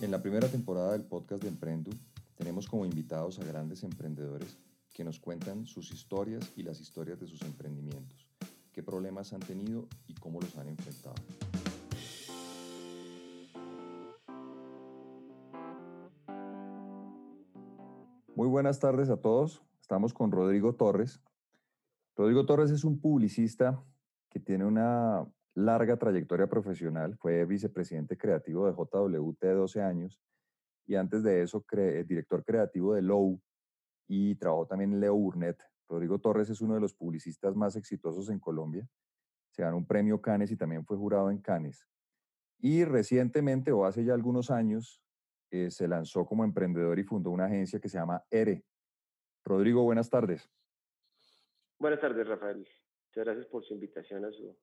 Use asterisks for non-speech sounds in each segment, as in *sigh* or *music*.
En la primera temporada del podcast de Emprendu tenemos como invitados a grandes emprendedores que nos cuentan sus historias y las historias de sus emprendimientos, qué problemas han tenido y cómo los han enfrentado. Muy buenas tardes a todos. Estamos con Rodrigo Torres. Rodrigo Torres es un publicista que tiene una larga trayectoria profesional. Fue vicepresidente creativo de JWT 12 años y antes de eso cre director creativo de Low y trabajó también en Leo Burnett. Rodrigo Torres es uno de los publicistas más exitosos en Colombia. Se ganó un premio Cannes y también fue jurado en Cannes. Y recientemente, o hace ya algunos años, eh, se lanzó como emprendedor y fundó una agencia que se llama ERE. Rodrigo, buenas tardes. Buenas tardes, Rafael. Muchas gracias por su invitación a su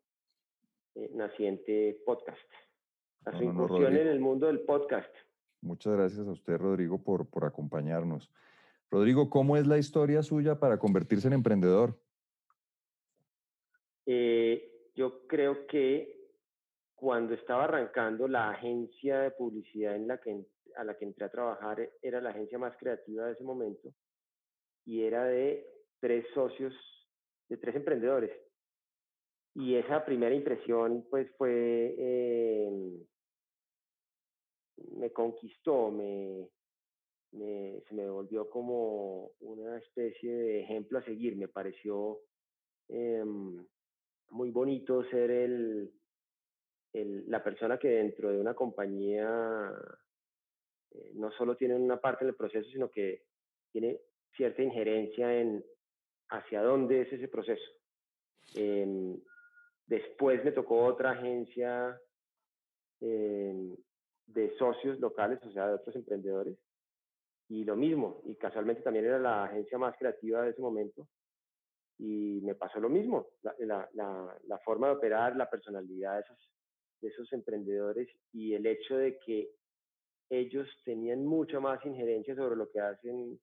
eh, naciente podcast, a su incursión en el mundo del podcast. Muchas gracias a usted, Rodrigo, por, por acompañarnos. Rodrigo, ¿cómo es la historia suya para convertirse en emprendedor? Eh, yo creo que cuando estaba arrancando la agencia de publicidad en la que, a la que entré a trabajar era la agencia más creativa de ese momento y era de tres socios, de tres emprendedores y esa primera impresión pues fue, eh, me conquistó, me, se me volvió como una especie de ejemplo a seguir, me pareció em, muy bonito ser el, el, la persona que dentro de una compañía eh, no solo tiene una parte en el proceso, sino que tiene cierta injerencia en hacia dónde es ese proceso. Em, Después me tocó otra agencia em, de socios locales, o sea, de otros emprendedores. Y lo mismo, y casualmente también era la agencia más creativa de ese momento. Y me pasó lo mismo, la, la, la forma de operar, la personalidad de esos, de esos emprendedores y el hecho de que ellos tenían mucha más injerencia sobre lo que hacen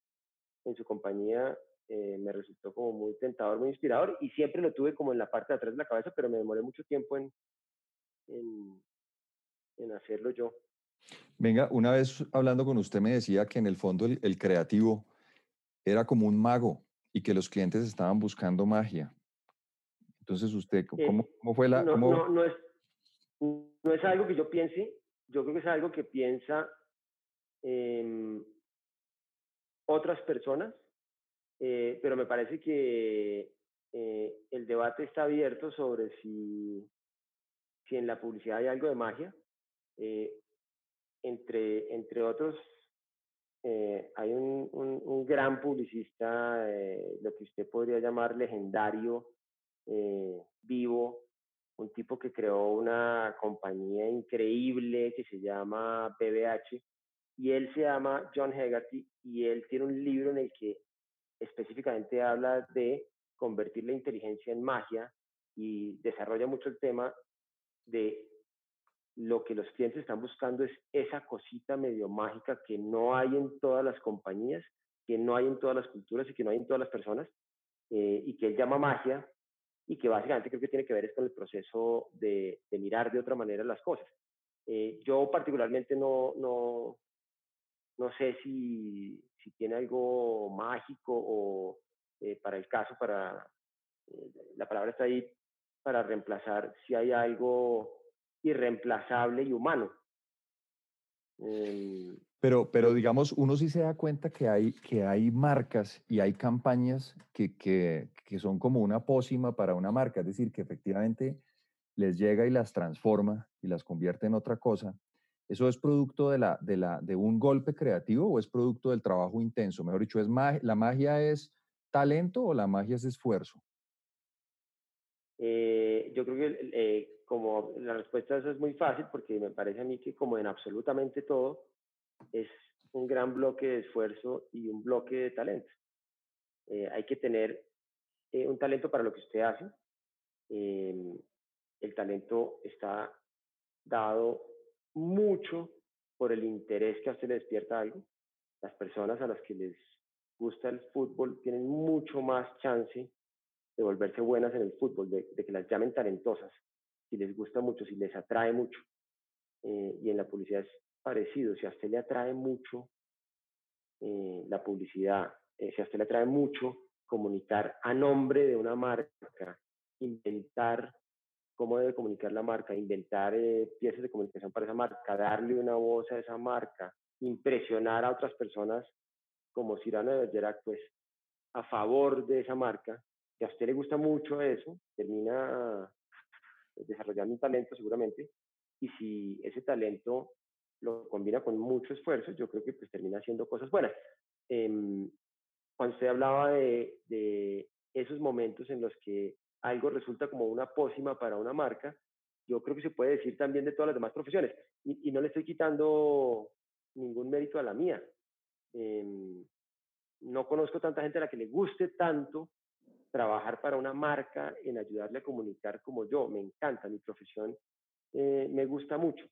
en su compañía eh, me resultó como muy tentador, muy inspirador y siempre lo tuve como en la parte de atrás de la cabeza, pero me demoré mucho tiempo en, en, en hacerlo yo. Venga, una vez hablando con usted me decía que en el fondo el, creativo era como un mago y que los clientes estaban buscando magia. Entonces usted, eh, ¿cómo, cómo fue la...? No, no, no, es, no es algo que yo piense, yo creo que es algo que piensa otras personas eh, pero me parece que eh, el debate está abierto sobre si, si en la publicidad hay algo de magia. Eh, entre, entre otros, hay un, un, gran publicista, lo que usted podría llamar legendario, vivo, un tipo que creó una compañía increíble que se llama BBH, y él se llama John Hegarty, y él tiene un libro en el que específicamente habla de convertir la inteligencia en magia y desarrolla mucho el tema de lo que los clientes están buscando es esa cosita medio mágica que no hay en todas las compañías, que no hay en todas las culturas y que no hay en todas las personas, eh, y que él llama magia, y que básicamente creo que tiene que ver es con el proceso de, mirar de otra manera las cosas. Eh, yo particularmente no, no, no sé si, si tiene algo mágico o eh, para el caso, para eh, la palabra está ahí para reemplazar si hay algo irreemplazable y humano. Em, pero, pero digamos, uno sí se da cuenta que hay, que hay marcas y hay campañas que, que, que son como una pócima para una marca, es decir, que efectivamente les llega y las transforma y las convierte en otra cosa ¿Eso es producto de, un golpe creativo o es producto del trabajo intenso? Mejor dicho, ¿es ¿la magia es talento o la magia es esfuerzo? Eh, yo creo que eh, como la respuesta a eso es muy fácil porque me parece a mí que como en absolutamente todo es un gran bloque de esfuerzo y un bloque de talento. Eh, hay que tener un talento para lo que usted hace. Em, el talento está dado mucho por el interés que a usted le despierta algo. Las personas a las que les gusta el fútbol tienen mucho más chance de volverse buenas en el fútbol, de, que las llamen talentosas, si les gusta mucho, si les atrae mucho. Eh, y en la publicidad es parecido. Si a usted le atrae mucho eh, la publicidad, eh, si a usted le atrae mucho comunicar a nombre de una marca, inventar cómo debe comunicar la marca, inventar eh, piezas de comunicación para esa marca, darle una voz a esa marca, impresionar a otras personas como Cyrano de Bergerac, pues a favor de esa marca, que a usted le gusta mucho eso, termina desarrollando un talento seguramente, y si ese talento lo combina con mucho esfuerzo, yo creo que pues termina haciendo cosas buenas. Em, cuando usted hablaba de, de, esos momentos en los que algo resulta como una pócima para una marca, yo creo que se puede decir también de todas las demás profesiones. Y, no le estoy quitando ningún mérito a la mía. Eh, no conozco tanta gente a la que le guste tanto trabajar para una marca en ayudarle a comunicar como yo. Me encanta, mi profesión eh, me gusta mucho.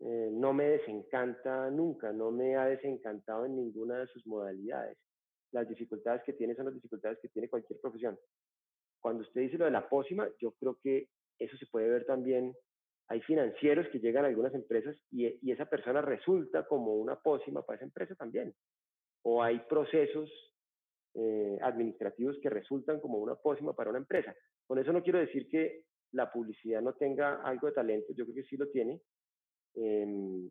Eh, no me desencanta nunca, no me ha desencantado en ninguna de sus modalidades. Las dificultades que tiene son las dificultades que tiene cualquier profesión. Cuando usted dice lo de la pócima, yo creo que eso se puede ver también. Hay financieros que llegan a algunas empresas y, y esa persona resulta como una pócima para esa empresa también o hay procesos eh, administrativos que resultan como una pócima para una empresa. Con eso no quiero decir que la publicidad no tenga algo de talento, yo creo que sí lo tiene. Em,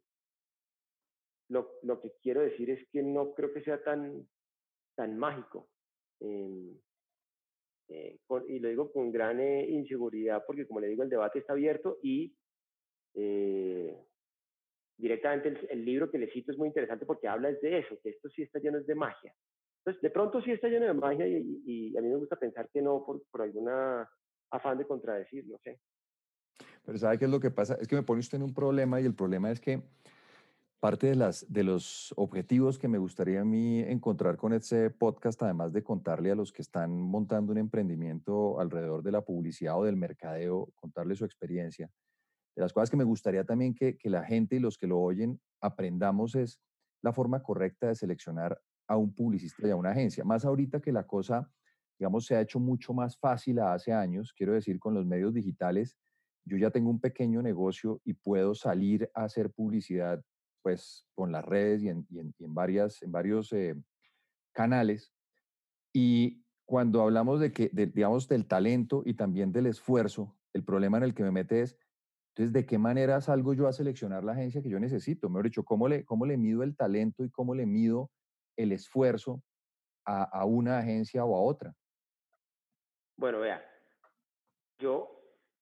lo, lo, que quiero decir es que no creo que sea tan, tan mágico. Em, eh, y lo digo con gran eh, inseguridad porque, como le digo, el debate está abierto y directamente el, libro que le cito es muy interesante porque habla de eso, que esto sí está lleno de magia. Entonces, de pronto sí está lleno de magia y, a mí me gusta pensar que no por, por alguna afán de contradecir, no sé. Pero ¿sabe qué es lo que pasa? Es que me pone usted en un problema y el problema es que parte de, las, de los objetivos que me gustaría a mí encontrar con este podcast, además de contarle a los que están montando un emprendimiento alrededor de la publicidad o del mercadeo, contarle su experiencia, de las cosas que me gustaría también que, que la gente y los que lo oyen aprendamos es la forma correcta de seleccionar a un publicista y a una agencia. Más ahorita que la cosa, digamos, se ha hecho mucho más fácil hace años, quiero decir, con los medios digitales, yo ya tengo un pequeño negocio y puedo salir a hacer publicidad, pues, con las redes y en, y en, varias, en varios eh, canales. Y cuando hablamos de que, digamos, del talento y también del esfuerzo, el problema en el que me mete es, entonces, ¿de qué manera salgo yo a seleccionar la agencia que yo necesito? Mejor dicho, ¿cómo le, cómo le mido el talento y cómo le mido el esfuerzo a, a una agencia o a otra? Bueno, vea, yo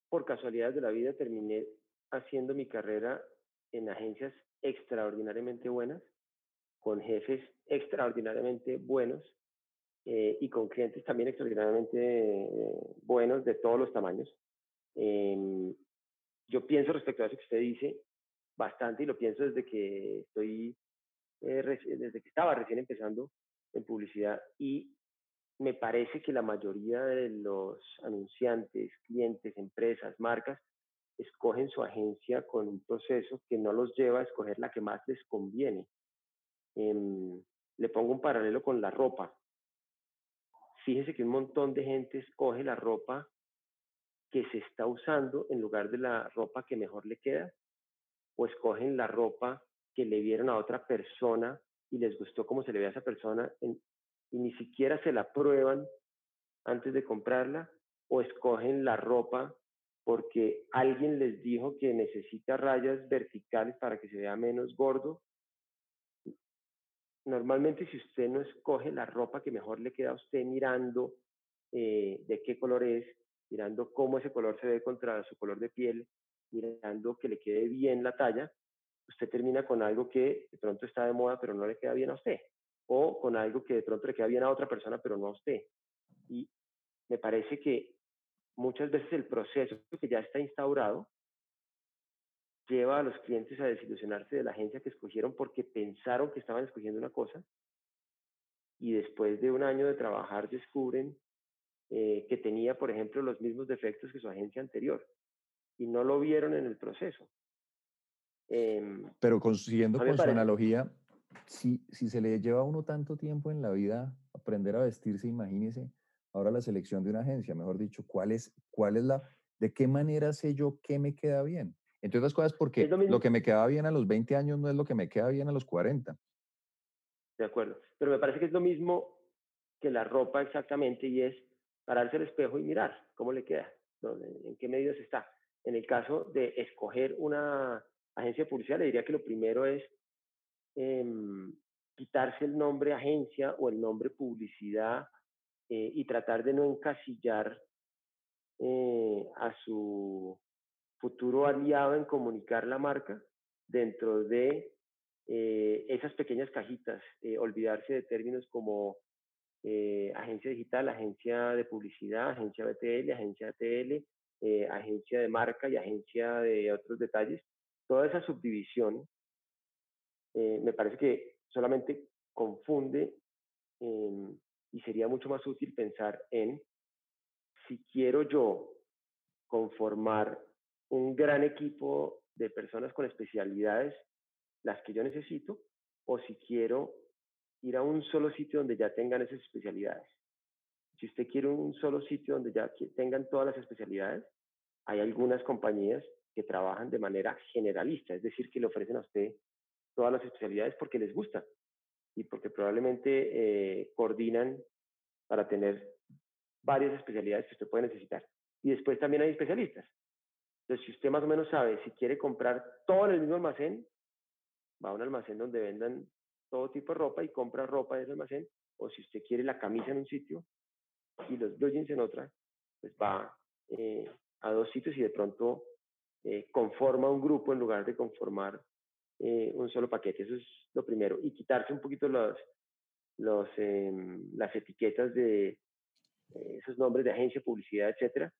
por casualidad de la vida terminé haciendo mi carrera en agencias extraordinariamente buenas, con jefes extraordinariamente buenos eh, y con clientes también extraordinariamente buenos de todos los tamaños. Eh, yo pienso respecto a eso que usted dice bastante y lo pienso desde que estoy, eh, desde que estaba recién empezando en publicidad y me parece que la mayoría de los anunciantes, clientes, empresas, marcas, escogen su agencia con un proceso que no los lleva a escoger la que más les conviene. Em, le pongo un paralelo con la ropa. Fíjese que un montón de gente escoge la ropa que se está usando en lugar de la ropa que mejor le queda, o escogen la ropa que le vieron a otra persona y les gustó cómo se le ve a esa persona y ni siquiera se la prueban antes de comprarla, o escogen la ropa porque alguien les dijo que necesita rayas verticales para que se vea menos gordo. Normalmente si usted no escoge la ropa que mejor le queda a usted mirando eh, de qué color es, mirando cómo ese color se ve contra su color de piel, mirando que le quede bien la talla, usted termina con algo que de pronto está de moda pero no le queda bien a usted, o con algo que de pronto le queda bien a otra persona pero no a usted. Y me parece que muchas veces el proceso que ya está instaurado lleva a los clientes a desilusionarse de la agencia que escogieron porque pensaron que estaban escogiendo una cosa y después de un año de trabajar descubren eh, que tenía, por ejemplo, los mismos defectos que su agencia anterior y no lo vieron en el proceso. Em, Pero consiguiendo con su analogía, si, si se le lleva a uno tanto tiempo en la vida aprender a vestirse, imagínese ahora la selección de una agencia, mejor dicho, ¿cuál es, cuál es la, de qué manera sé yo qué me queda bien? Entre otras cosas, porque lo, que me quedaba bien a los 20 años no es lo que me queda bien a los 40. De acuerdo. Pero me parece que es lo mismo que la ropa exactamente y es pararse al espejo y mirar cómo le queda, en qué medios está. En el caso de escoger una agencia le diría que lo primero es em, quitarse el nombre agencia o el nombre publicidad eh, y tratar de no encasillar eh, a su futuro aliado en comunicar la marca dentro de eh, esas pequeñas cajitas, olvidarse de términos como agencia digital, agencia de publicidad, agencia BTL, agencia TL, agencia de marca y agencia de otros detalles. Toda esa subdivisión me parece que solamente confunde y sería mucho más útil pensar en si quiero yo conformar un gran equipo de personas con especialidades, las que yo necesito, o si quiero ir a un solo sitio donde ya tengan esas especialidades. Si usted quiere un solo sitio donde ya tengan todas las especialidades, hay algunas compañías que trabajan de manera generalista, es decir, que le ofrecen a usted todas las especialidades porque les gusta y porque probablemente eh, coordinan para tener varias especialidades que usted puede necesitar. Y después también hay especialistas. Entonces, si usted más o menos sabe si quiere comprar todo en el mismo almacén, va a un almacén donde vendan todo tipo de ropa y compra ropa de ese almacén, o si usted quiere la camisa en un sitio y los blue en otra, pues va eh, a dos sitios y de pronto eh, conforma un grupo en lugar de conformar eh, un solo paquete. Eso es lo primero. Y quitarse un poquito los, los, em, las etiquetas de eh, esos nombres de agencia, publicidad, etcétera.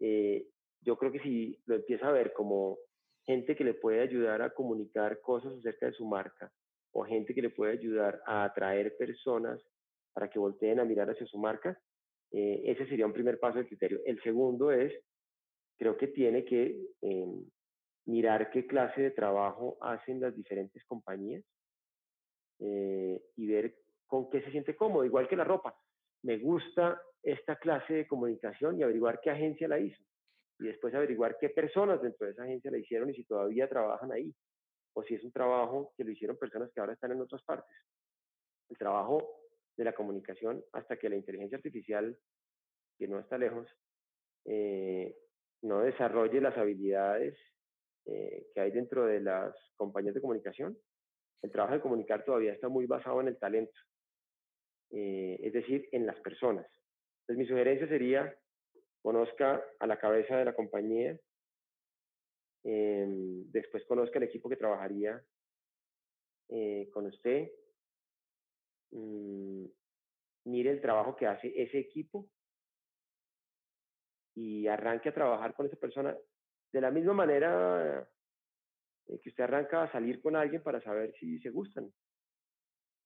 Eh, yo creo que si lo empieza a ver como gente que le puede ayudar a comunicar cosas acerca de su marca o gente que le puede ayudar a atraer personas para que volteen a mirar hacia su marca, ese sería un primer paso del criterio. El segundo es, creo que tiene que em, mirar qué clase de trabajo hacen las diferentes compañías eh, y ver con qué se siente cómodo, igual que la ropa. Me gusta esta clase de comunicación y averiguar qué agencia la hizo. Y después averiguar qué personas dentro de esa agencia la hicieron y si todavía trabajan ahí. O si es un trabajo que lo hicieron personas que ahora están en otras partes. El trabajo de la comunicación hasta que la inteligencia artificial, que no está lejos, eh, no desarrolle las habilidades eh, que hay dentro de las compañías de comunicación, el trabajo de comunicar todavía está muy basado en el talento, eh, es decir, en las personas. Entonces mi sugerencia sería, conozca a la cabeza de la compañía, em, después conozca el equipo que trabajaría eh, con usted, mm, mire el trabajo que hace ese equipo y arranque a trabajar con esa persona de la misma manera eh, que usted arranca a salir con alguien para saber si se gustan.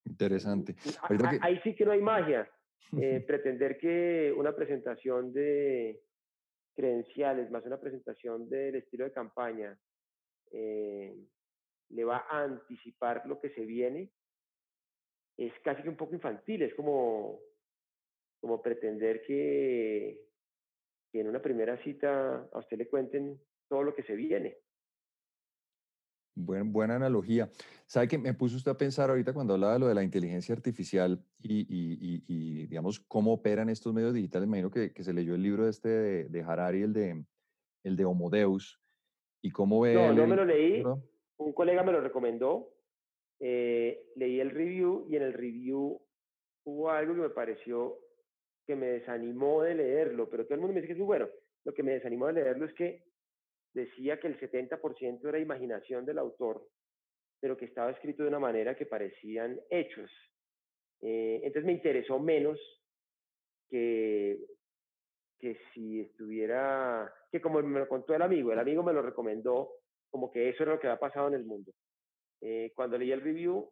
Interesante. Ahí sí que no hay magia. Eh, *laughs* pretender que una presentación de credenciales más una presentación del estilo de campaña eh, le va a anticipar lo que se viene es casi que un poco infantil, es como, como pretender que, que en una primera cita a usted le cuenten todo lo que se viene. Buen, buena analogía. ¿Sabe que me puso usted a pensar ahorita cuando hablaba de lo de la inteligencia artificial y, y, y, digamos, cómo operan estos medios digitales? Me imagino que, que se leyó el libro este de, de, Harari, el de, el de Homo Deus, y cómo ve... No, no me lo leí. Un colega me lo recomendó. Eh, leí el review y en el review hubo algo que me pareció que me desanimó de leerlo, pero todo el mundo me dice que es muy bueno. Lo que me desanimó de leerlo es que decía que el 70% era imaginación del autor, pero que estaba escrito de una manera que parecían hechos. Eh, entonces me interesó menos que, que si estuviera, que como me lo contó el amigo, el amigo me lo recomendó como que eso era lo que había pasado en el mundo. Eh, cuando leí el review,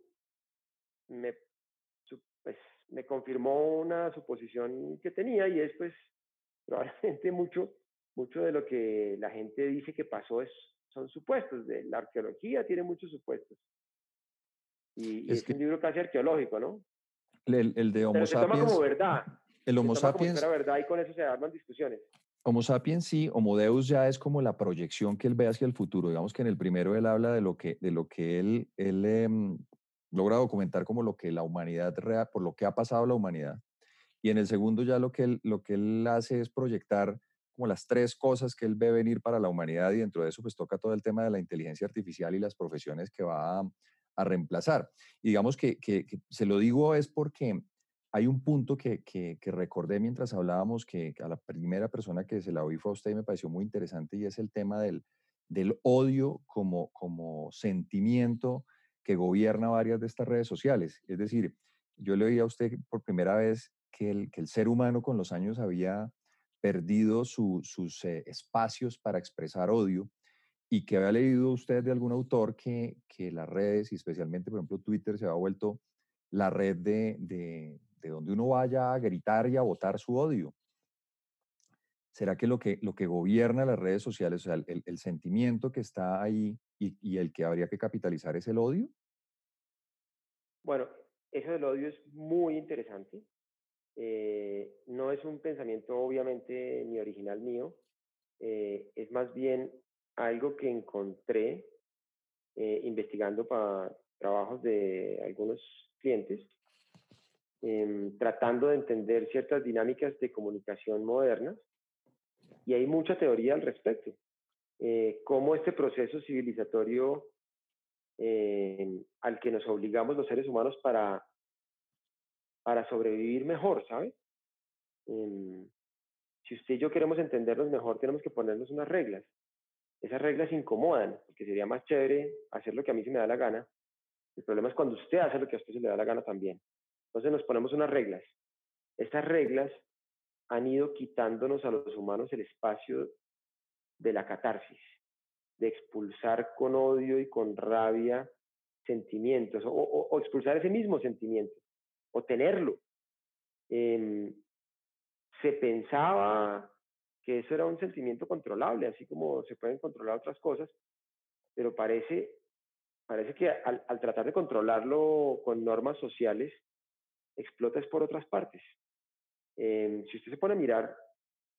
me, pues, me confirmó una suposición que tenía y es pues *laughs* probablemente mucho mucho de lo que la gente dice que pasó es, son supuestos. De la arqueología tiene muchos supuestos. Y, es, un libro casi arqueológico, ¿no? El, el de Homo Pero se toma como verdad. El Homo sapiens. Como verdad y con eso se arman discusiones. Homo sapiens sí, Homo Deus ya es como la proyección que él ve hacia el futuro. Digamos que en el primero él habla de lo que, de lo que él, él em, logra documentar como lo que la humanidad, real, por lo que ha pasado la humanidad. Y en el segundo ya lo que él, lo que él hace es proyectar como las tres cosas que él ve venir para la humanidad y dentro de eso pues toca todo el tema de la inteligencia artificial y las profesiones que va a, reemplazar. Y digamos que, que, se lo digo es porque hay un punto que, que, recordé mientras hablábamos que a la primera persona que se la oí fue a usted y me pareció muy interesante y es el tema del, del odio como, como sentimiento que gobierna varias de estas redes sociales. Es decir, yo le oí a usted por primera vez que el, que el ser humano con los años había perdido sus eh, espacios para expresar odio y que había leído usted de algún autor que, que las redes, y especialmente, por ejemplo, Twitter, se ha vuelto la red de, de, de, donde uno vaya a gritar y a votar su odio. ¿Será que lo que, lo que gobierna las redes sociales, o sea, el, el sentimiento que está ahí y, y, el que habría que capitalizar es el odio? Bueno, eso del odio es muy interesante. Eh, no es un pensamiento obviamente ni original mío, eh, es más bien algo que encontré eh, investigando para trabajos de algunos clientes, em, tratando de entender ciertas dinámicas de comunicación modernas. Y hay mucha teoría al respecto. Cómo este proceso civilizatorio em, al que nos obligamos los seres humanos para, para sobrevivir mejor, ¿sabe? Em, si usted y yo queremos entendernos mejor, tenemos que ponernos unas reglas esas reglas incomodan, porque sería más chévere hacer lo que a mí se me da la gana. El problema es cuando usted hace lo que a usted se le da la gana también. Entonces nos ponemos unas reglas. Estas reglas han ido quitándonos a los humanos el espacio de la catarsis, de expulsar con odio y con rabia sentimientos, o, expulsar ese mismo sentimiento, o tenerlo. Em, se pensaba que eso era un sentimiento controlable, así como se pueden controlar otras cosas, pero parece, parece que al, tratar de controlarlo con normas sociales, explota es por otras partes. Em, si usted se pone a mirar,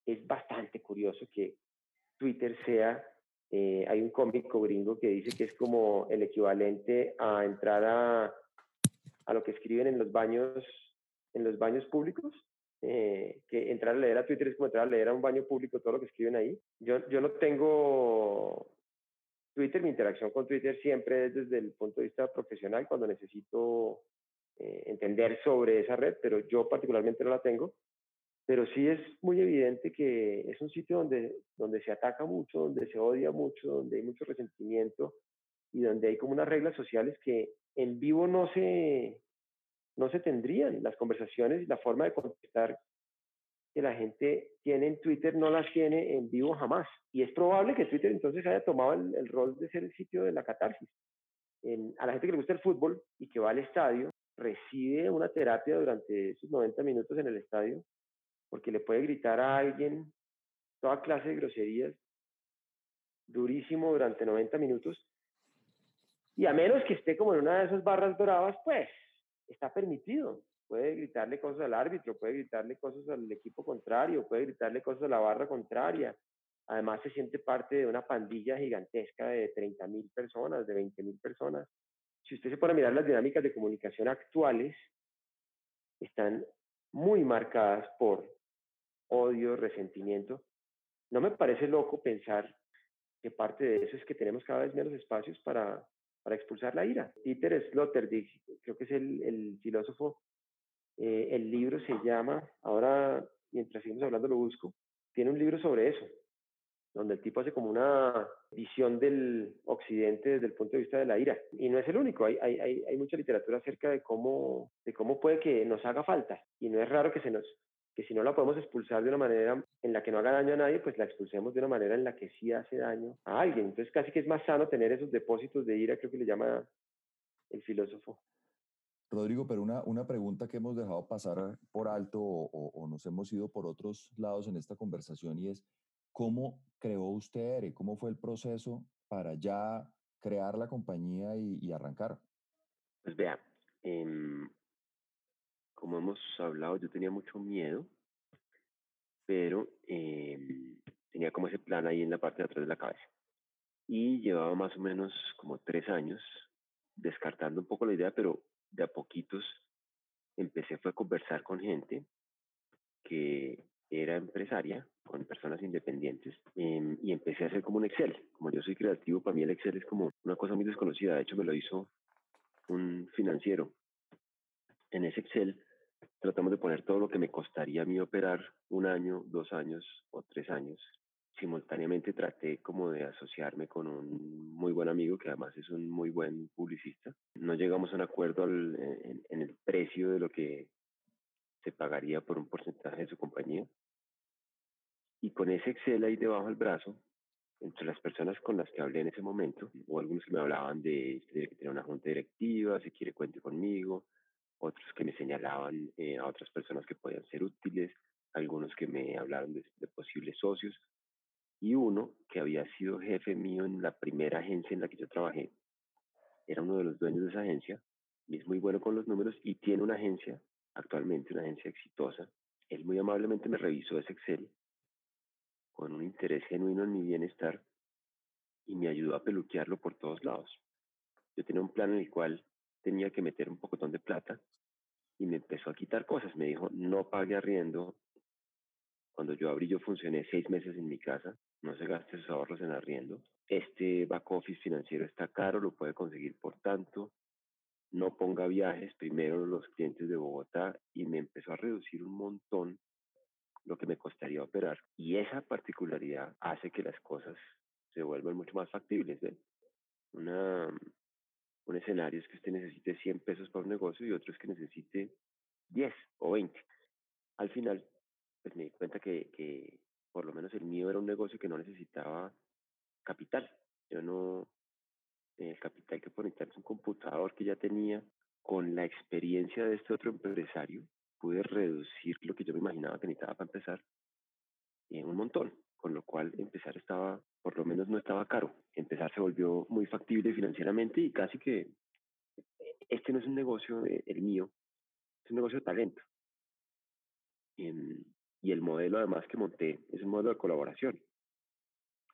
es bastante curioso que Twitter sea, eh, hay un cómico gringo que dice que es como el equivalente a entrar a, a lo que escriben en los baños, en los baños públicos, eh, que entrar a leer a Twitter es como entrar a leer a un baño público todo lo que escriben ahí. Yo, yo no tengo Twitter, mi interacción con Twitter siempre es desde el punto de vista profesional, cuando necesito eh, entender sobre esa red, pero yo particularmente no la tengo. Pero sí es muy evidente que es un sitio donde, donde se ataca mucho, donde se odia mucho, donde hay mucho resentimiento y donde hay como unas reglas sociales que en vivo no se, no se tendrían las conversaciones y la forma de contestar que la gente tiene en Twitter no las tiene en vivo jamás. Y es probable que Twitter entonces haya tomado el, rol de ser el sitio de la catarsis. a la gente que le gusta el fútbol y que va al estadio, recibe una terapia durante esos 90 minutos en el estadio, porque le puede gritar a alguien toda clase de groserías durísimo durante 90 minutos. Y a menos que esté como en una de esas barras bravas, pues está permitido. Puede gritarle cosas al árbitro, puede gritarle cosas al equipo contrario, puede gritarle cosas a la barra contraria. Además, se siente parte de una pandilla gigantesca de 30 mil personas, de 20 mil personas. Si usted se pone a mirar las dinámicas de comunicación actuales, están muy marcadas por odio, resentimiento. No me parece loco pensar que parte de eso es que tenemos cada vez menos espacios para para expulsar la ira. Peter Sloterdijk, creo que es el, filósofo, eh, el libro se llama, ahora mientras seguimos hablando lo busco, tiene un libro sobre eso, donde el tipo hace como una visión del occidente desde el punto de vista de la ira. Y no es el único, hay, hay, hay mucha literatura acerca de cómo, de cómo puede que nos haga falta. Y no es raro que se nos que si no la podemos expulsar de una manera en la que no haga daño a nadie, pues la expulsemos de una manera en la que sí hace daño a alguien. Entonces casi que es más sano tener esos depósitos de ira, creo que le llama el filósofo. Rodrigo, pero una, una pregunta que hemos dejado pasar por alto o, nos hemos ido por otros lados en esta conversación y es, ¿cómo creó usted ERE? ¿Cómo fue el proceso para ya crear la compañía y, arrancar? Pues vea, como hemos hablado, yo tenía mucho miedo, pero em, tenía como ese plan ahí en la parte de atrás de la cabeza. Y llevaba más o menos como tres años descartando un poco la idea, pero de a poquitos empecé fue a conversar con gente que era empresaria, con personas independientes, em, y empecé a hacer como un Excel. Como yo soy creativo, para mí el Excel es como una cosa muy desconocida. De hecho, me lo hizo un financiero. En ese Excel tratamos de poner todo lo que me costaría a mí operar un año, dos años o tres años. Simultáneamente traté como de asociarme con un muy buen amigo que además es un muy buen publicista. No llegamos a un acuerdo en, en el precio de lo que se pagaría por un porcentaje de su compañía. Y con ese Excel ahí debajo del brazo, entre las personas con las que hablé en ese momento, o algunos que me hablaban de que tener una junta directiva, si quiere cuente conmigo, otros que me señalaban eh, a otras personas que podían ser útiles, algunos que me hablaron de, de, posibles socios, y uno que había sido jefe mío en la primera agencia en la que yo trabajé, era uno de los dueños de esa agencia, y es muy bueno con los números y tiene una agencia, actualmente una agencia exitosa. Él muy amablemente me revisó ese Excel con un interés genuino en mi bienestar y me ayudó a peluquearlo por todos lados. Yo tenía un plan en el cual tenía que meter un pocotón de plata y me empezó a quitar cosas. Me dijo, no pague arriendo. Cuando yo abrí, yo funcioné seis meses en mi casa. No se gaste sus ahorros en arriendo. Este back office financiero está caro, lo puede conseguir por tanto. No ponga viajes, primero los clientes de Bogotá y me empezó a reducir un montón lo que me costaría operar. Y esa particularidad hace que las cosas se vuelvan mucho más factibles. Una, un escenario es que usted necesite 100 pesos para un negocio y otro es que necesite 10 o 20. Al final, pues me di cuenta que, por lo menos el mío era un negocio que no necesitaba capital. Yo no, el capital que conectar es un computador que ya tenía con la experiencia de este otro empresario, pude reducir lo que yo me imaginaba que necesitaba para empezar en un montón, con lo cual empezar estaba, por lo menos no estaba caro. Empezar se volvió muy factible financieramente y casi que este no es un negocio, el mío, es un negocio de talento. y el modelo además que monté es un modelo de colaboración.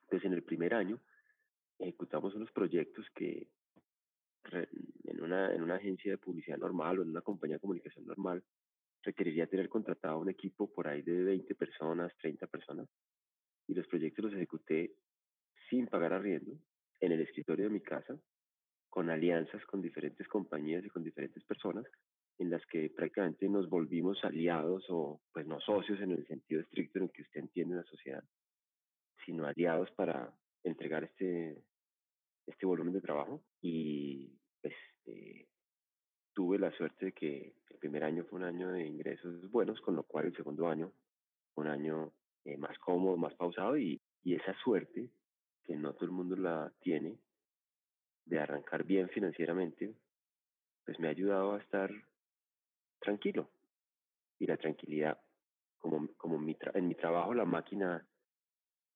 Entonces en el primer año ejecutamos unos proyectos que en una, en una agencia de publicidad normal o en una compañía de comunicación normal requeriría tener contratado un equipo por ahí de 20 personas, 30 personas, y los proyectos los ejecuté sin pagar arriendo en el escritorio de mi casa, con alianzas con diferentes compañías y con diferentes personas, en las que prácticamente nos volvimos aliados o pues no socios en el sentido estricto en el que usted entiende la sociedad, sino aliados para entregar este, este volumen de trabajo. Y pues eh, tuve la suerte de que el primer año fue un año de ingresos buenos, con lo cual el segundo año un año eh, más cómodo, más pausado y, y esa suerte que no todo el mundo la tiene de arrancar bien financieramente, pues me ha ayudado a estar tranquilo. Y la tranquilidad, como, como en mi trabajo, la máquina,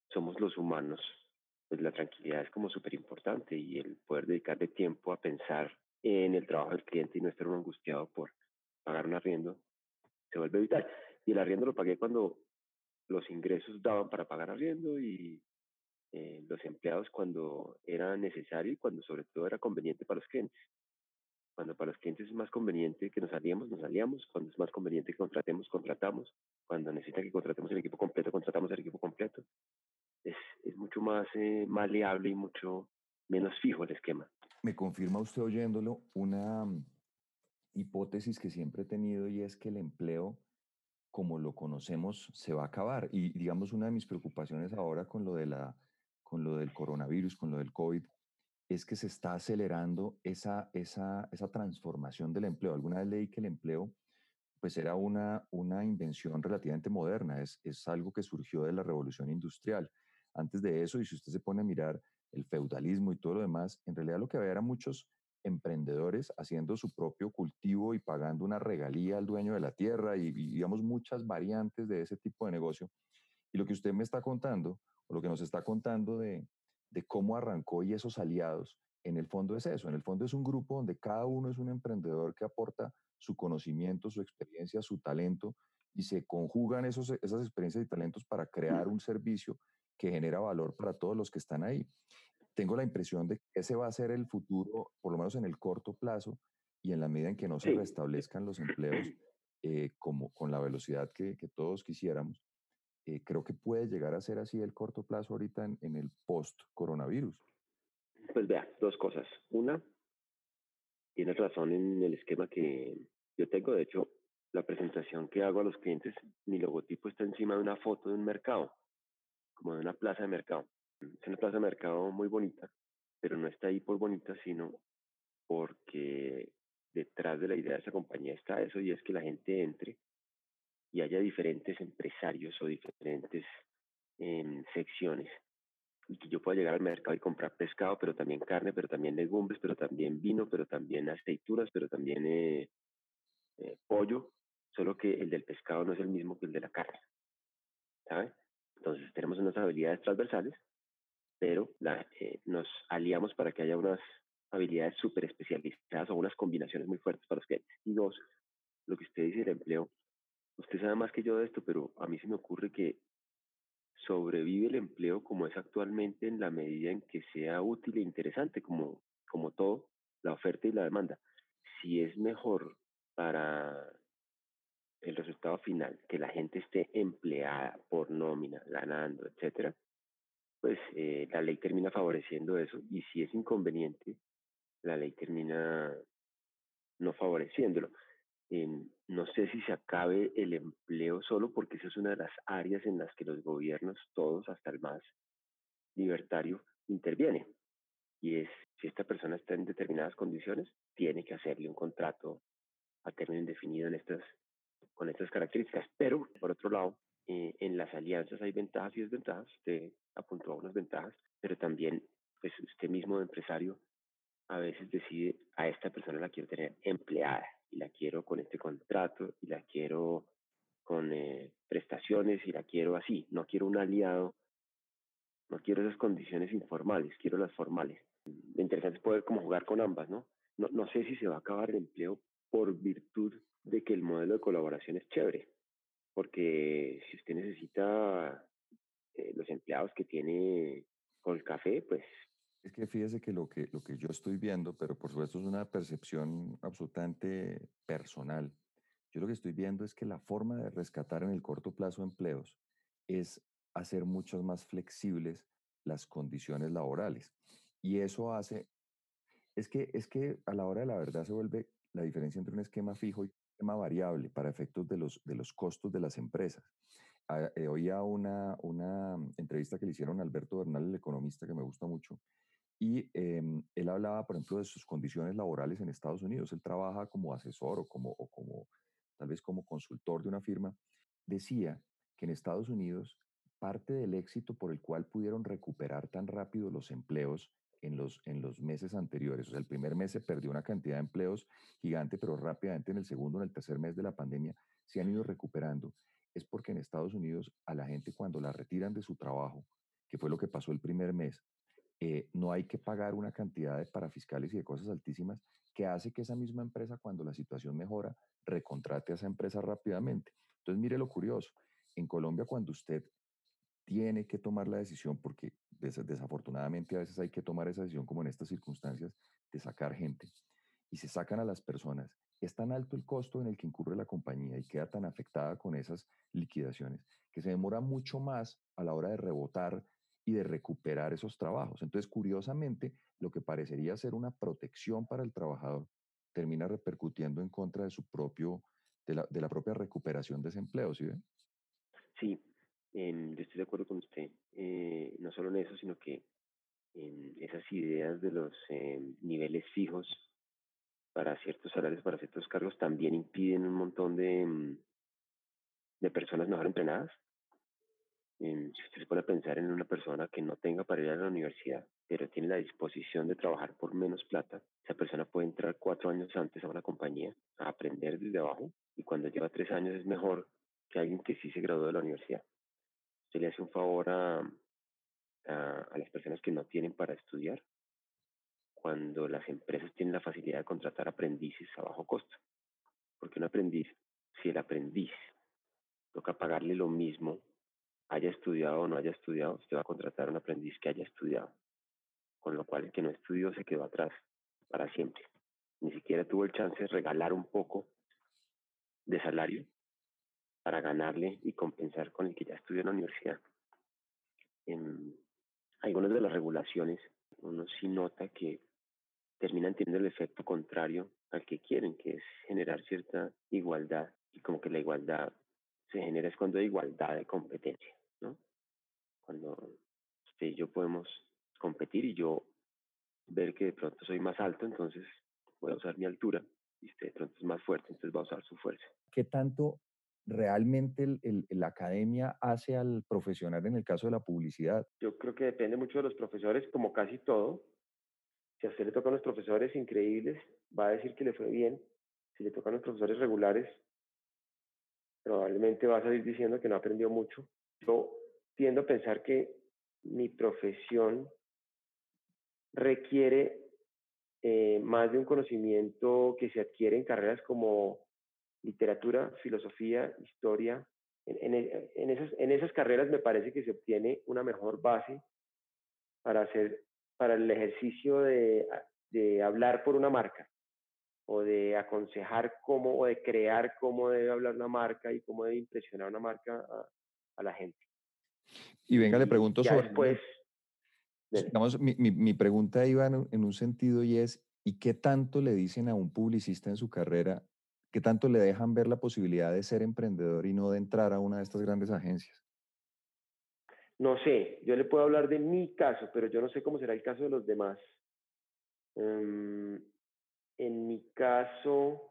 somos los humanos, pues la tranquilidad es como súper importante y el poder dedicarle tiempo a pensar en el trabajo del cliente y no estar angustiado por pagar un arriendo, se vuelve vital. Y el arriendo lo pagué cuando los ingresos daban para pagar arriendo y eh, los empleados cuando era necesario y cuando sobre todo era conveniente para los clientes. Cuando para los clientes es más conveniente que nos aliemos, nos aliamos. Cuando es más conveniente que contratemos, contratamos. Cuando necesita que contratemos el equipo completo, contratamos el equipo completo. Es, es mucho más eh, maleable y mucho menos fijo el esquema. Me confirma usted oyéndolo una mm, hipótesis que siempre he tenido y es que el empleo, como lo conocemos, se va a acabar. Y digamos, una de mis preocupaciones ahora con lo, de la, con lo del coronavirus, con lo del COVID, es que se está acelerando esa, esa, esa transformación del empleo. Alguna vez leí que el empleo pues era una, una invención relativamente moderna, es, es algo que surgió de la revolución industrial. Antes de eso, y si usted se pone a mirar el feudalismo y todo lo demás, en realidad lo que había eran muchos emprendedores haciendo su propio cultivo y pagando una regalía al dueño de la tierra y, digamos muchas variantes de ese tipo de negocio. Y lo que usted me está contando, o lo que nos está contando de, de cómo arrancó y esos aliados, en el fondo es eso, en el fondo es un grupo donde cada uno es un emprendedor que aporta su conocimiento, su experiencia, su talento y se conjugan esos, esas experiencias y talentos para crear un servicio que genera valor para todos los que están ahí. Tengo la impresión de que ese va a ser el futuro, por lo menos en el corto plazo, y en la medida en que no se restablezcan los empleos eh, como con la velocidad que, que todos quisiéramos, eh, creo que puede llegar a ser así el corto plazo ahorita en, en el post-coronavirus. Pues vea, dos cosas. Una, tienes razón en el esquema que yo tengo. De hecho, la presentación que hago a los clientes, mi logotipo está encima de una foto de un mercado, como de una plaza de mercado. Es una plaza de mercado muy bonita, pero no está ahí por bonita, sino porque detrás de la idea de esa compañía está eso y es que la gente entre y haya diferentes empresarios o diferentes em, secciones y que yo pueda llegar al mercado y comprar pescado, pero también carne, pero también legumbres, pero también vino, pero también aceitunas, pero también eh, eh, pollo, solo que el del pescado no es el mismo que el de la carne. Entonces tenemos unas habilidades transversales, pero eh, nos aliamos para que haya unas habilidades súper especializadas o unas combinaciones muy fuertes para los clientes. Y dos, lo que usted dice del empleo, usted sabe más que yo de esto, pero a mí se me ocurre que sobrevive el empleo como es actualmente en la medida en que sea útil e interesante, como, como todo, la oferta y la demanda. Si es mejor para el resultado final que la gente esté empleada por nómina, ganando, etcétera, pues eh, la ley termina favoreciendo eso y si es inconveniente, la ley termina no favoreciéndolo no sé si se acabe el empleo solo porque esa es una de las áreas en las que los gobiernos, todos, hasta el más libertario, intervienen. Y es, si esta persona está en determinadas condiciones, tiene que hacerle un contrato a término indefinido estas, con estas características. Pero, por otro lado, eh, en las alianzas hay ventajas y desventajas. Usted apuntó a unas ventajas, pero también, pues usted mismo, empresario, a veces decide a esta persona la quiero tener empleada y la quiero con este contrato y la quiero con eh, prestaciones y la quiero así. No quiero un aliado, no quiero esas condiciones informales, quiero las formales. Lo interesante es poder como jugar con ambas, ¿no? No, no sé si se va a acabar el empleo por virtud de que el modelo de colaboración es chévere, porque si usted necesita eh, los empleados que tiene con el café, pues es que fíjese que lo, que lo que yo estoy viendo, pero por supuesto es una percepción absolutamente personal. Yo lo que estoy viendo es que la forma de rescatar en el corto plazo empleos es hacer muchas más flexibles las condiciones laborales. Y eso hace, es que, es que a la hora de la verdad se vuelve la diferencia entre un esquema fijo y un esquema variable para efectos de los, de los costos de las empresas. Ah, eh, oía una, una entrevista que le hicieron a Alberto Bernal, el economista que me gusta mucho, y em, él hablaba, por ejemplo, de sus condiciones laborales en Estados Unidos. Él trabaja como asesor o como, o como tal vez como consultor de una firma. Decía que en Estados Unidos parte del éxito por el cual pudieron recuperar tan rápido los empleos en los, en los meses anteriores. O sea, el primer mes se perdió una cantidad de empleos gigante, pero rápidamente en el segundo, en el tercer mes de la pandemia, se han ido recuperando. Es porque en Estados Unidos a la gente cuando la retiran de su trabajo, que fue lo que pasó el primer mes, eh, no hay que pagar una cantidad de parafiscales y de cosas altísimas que hace que esa misma empresa, cuando la situación mejora, recontrate a esa empresa rápidamente. Entonces, mire lo curioso. En Colombia, cuando usted tiene que tomar la decisión, porque desafortunadamente a veces hay que tomar esa decisión, como en estas circunstancias, de sacar gente, y se sacan a las personas, es tan alto el costo en el que incurre la compañía y queda tan afectada con esas liquidaciones, que se demora mucho más a la hora de rebotar y de recuperar esos trabajos. Entonces, curiosamente, lo que parecería ser una protección para el trabajador termina repercutiendo en contra de su propio, de la, de la propia recuperación de ese empleo, ¿sí ven? Sí, yo estoy de acuerdo con usted. Eh, no solo en eso, sino que en esas ideas de los eh, niveles fijos para ciertos salarios, para ciertos cargos, también impiden un montón de, mm, de personas mejor entrenadas si usted se pone a pensar en una persona que no tenga para ir a la universidad, pero tiene la disposición de trabajar por menos plata, esa persona puede entrar cuatro años antes a una compañía a aprender desde abajo y cuando lleva tres años es mejor que alguien que sí se graduó de la universidad. Se le hace un favor a, a, a las personas que no tienen para estudiar cuando las empresas tienen la facilidad de contratar aprendices a bajo costo. Porque un aprendiz, si el aprendiz toca pagarle lo mismo, haya estudiado o no haya estudiado, usted va a contratar a un aprendiz que haya estudiado. Con lo cual el que no estudió se quedó atrás para siempre. Ni siquiera tuvo el chance de regalar un poco de salario para ganarle y compensar con el que ya estudió en la universidad. En algunas de las regulaciones uno sí nota que terminan teniendo el efecto contrario al que quieren, que es generar cierta igualdad y como que la igualdad se genera es cuando hay igualdad de competencia, ¿no? Cuando usted y yo podemos competir y yo ver que de pronto soy más alto, entonces voy a usar mi altura y usted de pronto es más fuerte, entonces va a usar su fuerza. ¿Qué tanto realmente la academia hace al profesional en el caso de la publicidad? Yo creo que depende mucho de los profesores, como casi todo. Si a usted le tocan los profesores increíbles, va a decir que le fue bien. Si le tocan los profesores regulares, probablemente va a salir diciendo que no aprendió mucho. Yo tiendo a pensar que mi profesión requiere eh, más de un conocimiento que se adquiere en carreras como literatura, filosofía, historia. En, en, esas, en esas carreras me parece que se obtiene una mejor base para, hacer, para el ejercicio de, de hablar por una marca o de aconsejar cómo o de crear cómo debe hablar una marca y cómo debe impresionar una marca a, a la gente. Y venga, le pregunto sobre... Después, Digamos, mi, mi, mi, pregunta iba en, en, un sentido y es, ¿y qué tanto le dicen a un publicista en su carrera ¿Qué tanto le dejan ver la posibilidad de ser emprendedor y no de entrar a una de estas grandes agencias? No sé, yo le puedo hablar de mi caso, pero yo no sé cómo será el caso de los demás. Um, en mi caso,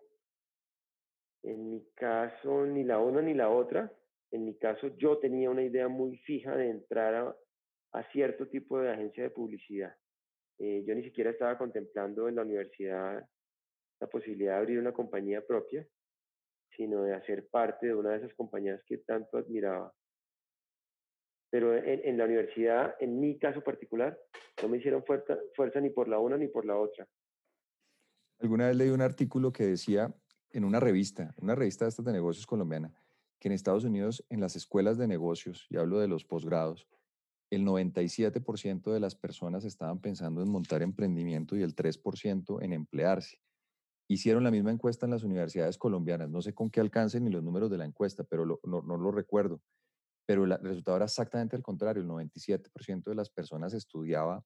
en mi caso, ni la una ni la otra. En mi caso, yo tenía una idea muy fija de entrar a, a cierto tipo de agencia de publicidad. Eh, yo ni siquiera estaba contemplando en la universidad la posibilidad de abrir una compañía propia, sino de hacer parte de una de esas compañías que tanto admiraba. Pero en, en la universidad, en mi caso particular, no me hicieron fuerza, fuerza ni por la una ni por la otra. Alguna vez leí un artículo que decía en una revista, una revista de estas de negocios colombiana, que en Estados Unidos, en las escuelas de negocios, y hablo de los posgrados, el 97% de las personas estaban pensando en montar emprendimiento y el 3% en emplearse. Hicieron la misma encuesta en las universidades colombianas. No sé con qué alcance ni los números de la encuesta, pero no, no, lo recuerdo. Pero el resultado era exactamente el contrario. El 97% de las personas estudiaba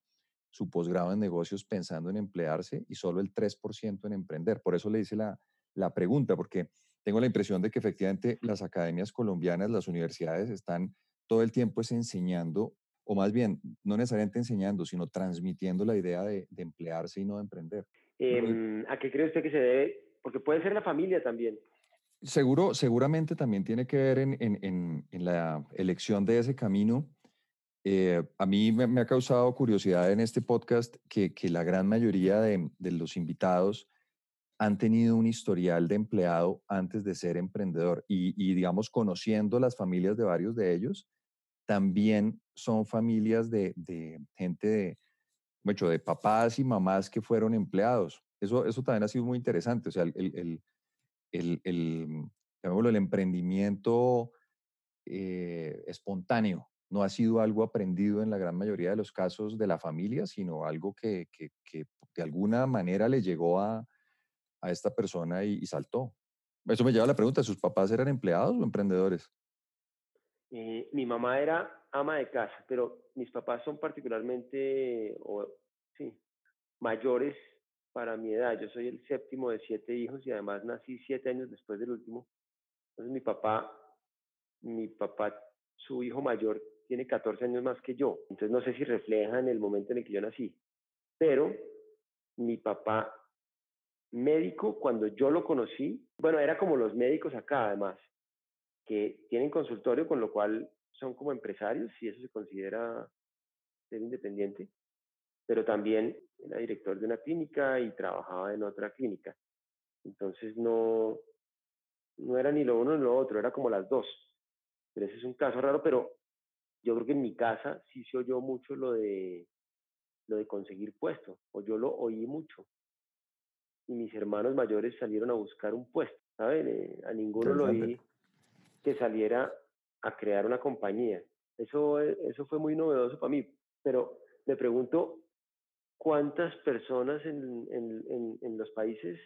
su posgrado en negocios pensando en emplearse y solo el 3% en emprender. Por eso le hice la, la pregunta, porque tengo la impresión de que efectivamente las academias colombianas, las universidades están todo el tiempo es enseñando, o más bien, no necesariamente enseñando, sino transmitiendo la idea de, de emplearse y no de emprender. Eh, ¿A qué cree usted que se debe? Porque puede ser la familia también. Seguro, seguramente también tiene que ver en, en, en, la elección de ese camino. Eh, a mí me, me, ha causado curiosidad en este podcast que, que la gran mayoría de, de, los invitados han tenido un historial de empleado antes de ser emprendedor y, y, digamos, conociendo las familias de varios de ellos, también son familias de, de gente de, mucho de papás y mamás que fueron empleados. Eso, eso también ha sido muy interesante. O sea, el, el, el, el, el emprendimiento eh, espontáneo no ha sido algo aprendido en la gran mayoría de los casos de la familia, sino algo que, que, que de alguna manera le llegó a, a esta persona y, saltó. Eso me lleva a la pregunta, ¿sus papás eran empleados o emprendedores? Eh, mi mamá era ama de casa, pero mis papás son particularmente, o, sí, mayores para mi edad. Yo soy el séptimo de siete hijos y además nací siete años después del último. Entonces mi papá, mi papá, su hijo mayor tiene 14 años más que yo. Entonces no sé si refleja en el momento en el que yo nací. Pero mi papá médico, cuando yo lo conocí, bueno, era como los médicos acá además, que tienen consultorio, con lo cual son como empresarios, si eso se considera ser independiente, pero también era director de una clínica y trabajaba en otra clínica. Entonces no, no era ni lo uno ni lo otro, era como las dos. Pero ese es un caso raro, pero yo creo que en mi casa sí se oyó mucho lo de, lo de conseguir puesto, o yo lo oí mucho. Y mis hermanos mayores salieron a buscar un puesto, ¿saben? Eh, a ninguno lo oí que saliera a crear una compañía. Eso, eso fue muy novedoso para mí, pero me pregunto cuántas personas en, en, en, los países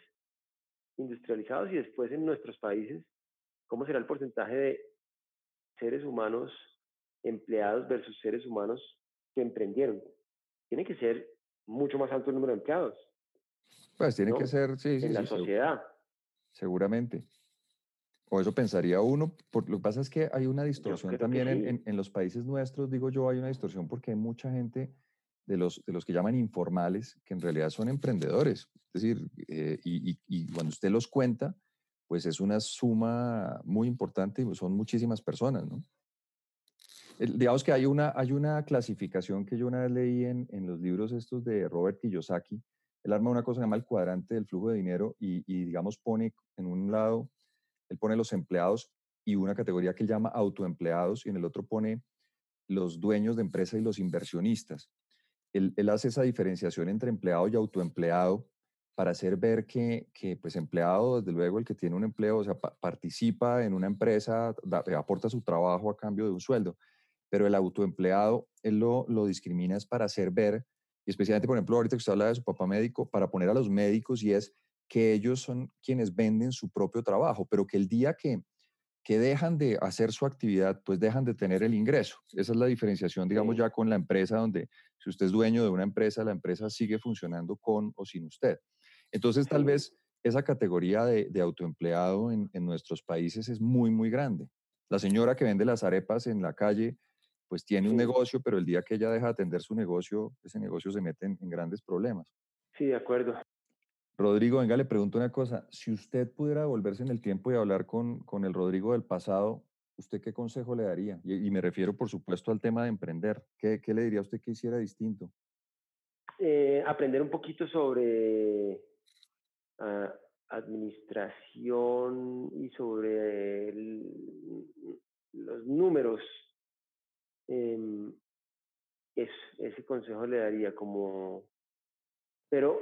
industrializados y después en nuestros países, cómo será el porcentaje de seres humanos empleados versus seres humanos que emprendieron. Tiene que ser mucho más alto el número de empleados. Pues tiene que ser, sí, En la sociedad. Seguramente. O eso pensaría uno. Por, lo que pasa es que hay una distorsión también en, en, los países nuestros, digo yo, hay una distorsión porque hay mucha gente de los, de los que llaman informales que en realidad son emprendedores. Es decir, eh, y, y, cuando usted los cuenta, pues es una suma muy importante y son muchísimas personas, ¿no? digamos que hay una, hay una clasificación que yo una vez leí en, en los libros estos de Robert Kiyosaki. Él arma una cosa que se llama el cuadrante del flujo de dinero y, digamos, pone en un lado, él pone los empleados y una categoría que él llama autoempleados y en el otro pone los dueños de empresa y los inversionistas. Él, hace esa diferenciación entre empleado y autoempleado para hacer ver que, que, pues empleado, desde luego el que tiene un empleo, o sea, participa en una empresa, aporta su trabajo a cambio de un sueldo pero el autoempleado, él lo, lo discrimina es para hacer ver, y especialmente, por ejemplo, ahorita que usted habla de su papá médico, para poner a los médicos y es que ellos son quienes venden su propio trabajo, pero que el día que, que dejan de hacer su actividad, pues dejan de tener el ingreso. Esa es la diferenciación, digamos, ya con la empresa, donde si usted es dueño de una empresa, la empresa sigue funcionando con o sin usted. Entonces, tal vez esa categoría de, de autoempleado en, en, nuestros países es muy, muy grande. La señora que vende las arepas en la calle pues tiene un negocio, pero el día que ella deja de atender su negocio, ese negocio se mete en, grandes problemas. Sí, de acuerdo. Rodrigo, venga, le pregunto una cosa. Si usted pudiera volverse en el tiempo y hablar con, con el Rodrigo del pasado, ¿usted qué consejo le daría? Y, me refiero, por supuesto, al tema de emprender. ¿Qué, qué le diría a usted que hiciera distinto? Eh, aprender un poquito sobre ah, administración y sobre los números eh, ese consejo le daría como, pero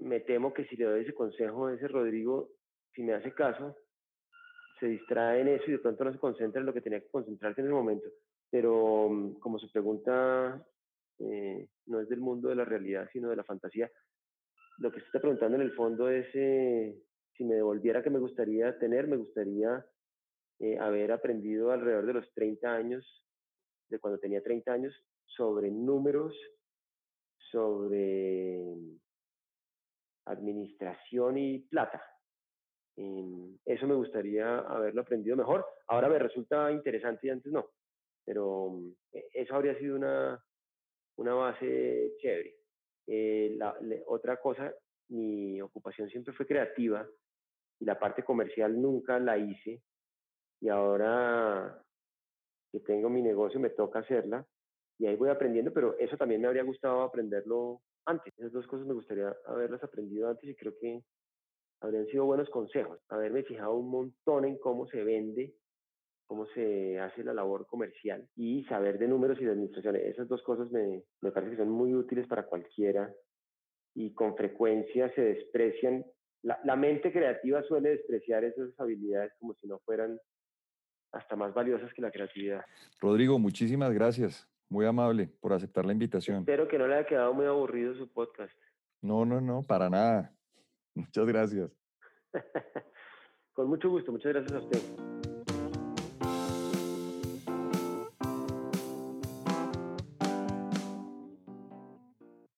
me temo que si le doy ese consejo a ese Rodrigo, si me hace caso, se distrae en eso y de pronto no se concentra en lo que tenía que concentrarse en el momento. Pero mm, como su pregunta eh, no es del mundo de la realidad, sino de la fantasía, lo que se está preguntando en el fondo es eh, si me devolviera que me gustaría tener, me gustaría eh, haber aprendido alrededor de los 30 años, de cuando tenía 30 años, sobre números, sobre administración y plata. Em, eso me gustaría haberlo aprendido mejor. Ahora me resulta interesante y antes no, pero e, eso habría sido una, una base chévere. Eh, la, otra cosa, mi ocupación siempre fue creativa y la parte comercial nunca la hice y ahora que tengo mi negocio me toca hacerla y ahí voy aprendiendo, pero eso también me habría gustado aprenderlo antes. Esas dos cosas me gustaría haberlas aprendido antes y creo que habrían sido buenos consejos. Haberme fijado un montón en cómo se vende, cómo se hace la labor comercial y saber de números y de administración. Esas dos cosas me, me parece que son muy útiles para cualquiera y con frecuencia se desprecian. La, la mente creativa suele despreciar esas habilidades como si no fueran hasta más valiosas que la creatividad. Rodrigo, muchísimas gracias. Muy amable por aceptar la invitación. Espero que no le haya quedado muy aburrido su podcast. No, no, no, para nada. *laughs* Muchas gracias. *laughs* Con mucho gusto, muchas gracias a usted.